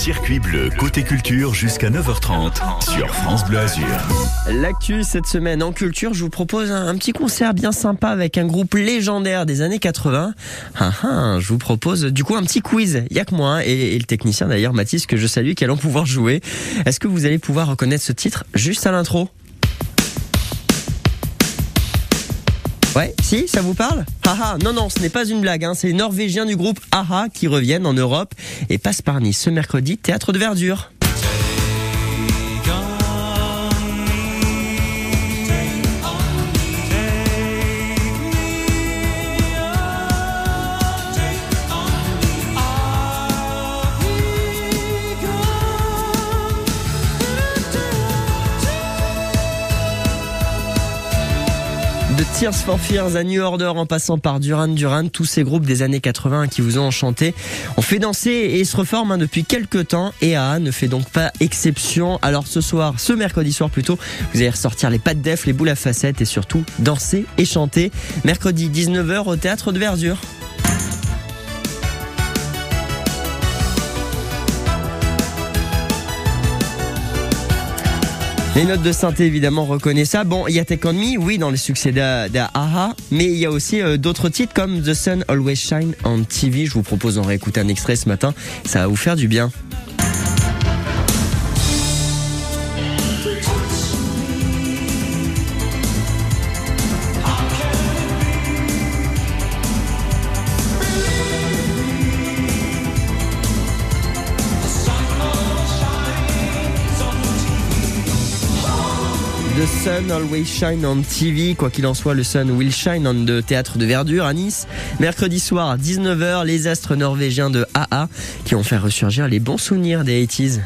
Circuit bleu côté culture jusqu'à 9h30 sur France Bleu Azur. L'actu cette semaine en culture, je vous propose un, petit concert bien sympa avec un groupe légendaire des années 80. Ah, ah, je vous propose du coup un petit quiz. Il y a que moi et, et le technicien d'ailleurs Mathis que je salue qui allons pouvoir jouer. Est-ce que vous allez pouvoir reconnaître ce titre juste à l'intro? Ouais, si, ça vous parle Haha, non, non, ce n'est pas une blague, hein, c'est les Norvégiens du groupe AHA qui reviennent en Europe et passent par Nice ce mercredi, théâtre de verdure. De Tears for Fears à New Order en passant par Duran Duran, tous ces groupes des années 80 qui vous ont enchanté ont fait danser et se reforment hein, depuis quelques temps et AA ne fait donc pas exception. Alors ce soir, ce mercredi soir plutôt, vous allez ressortir les pattes def, les boules à facettes et surtout danser et chanter. Mercredi 19h au théâtre de Verdure. Les notes de synthé, évidemment, reconnaissent ça. Bon, il y a Take On Me, oui, dans les succès d'Aha, mais il y a aussi euh, d'autres titres comme The Sun Always Shine on TV. Je vous propose d'en réécouter un extrait ce matin. Ça va vous faire du bien. The Sun Always Shine on TV. Quoi qu'il en soit, le Sun will shine on the théâtre de verdure à Nice. Mercredi soir, 19h, les astres norvégiens de AA qui ont fait ressurgir les bons souvenirs des 80s.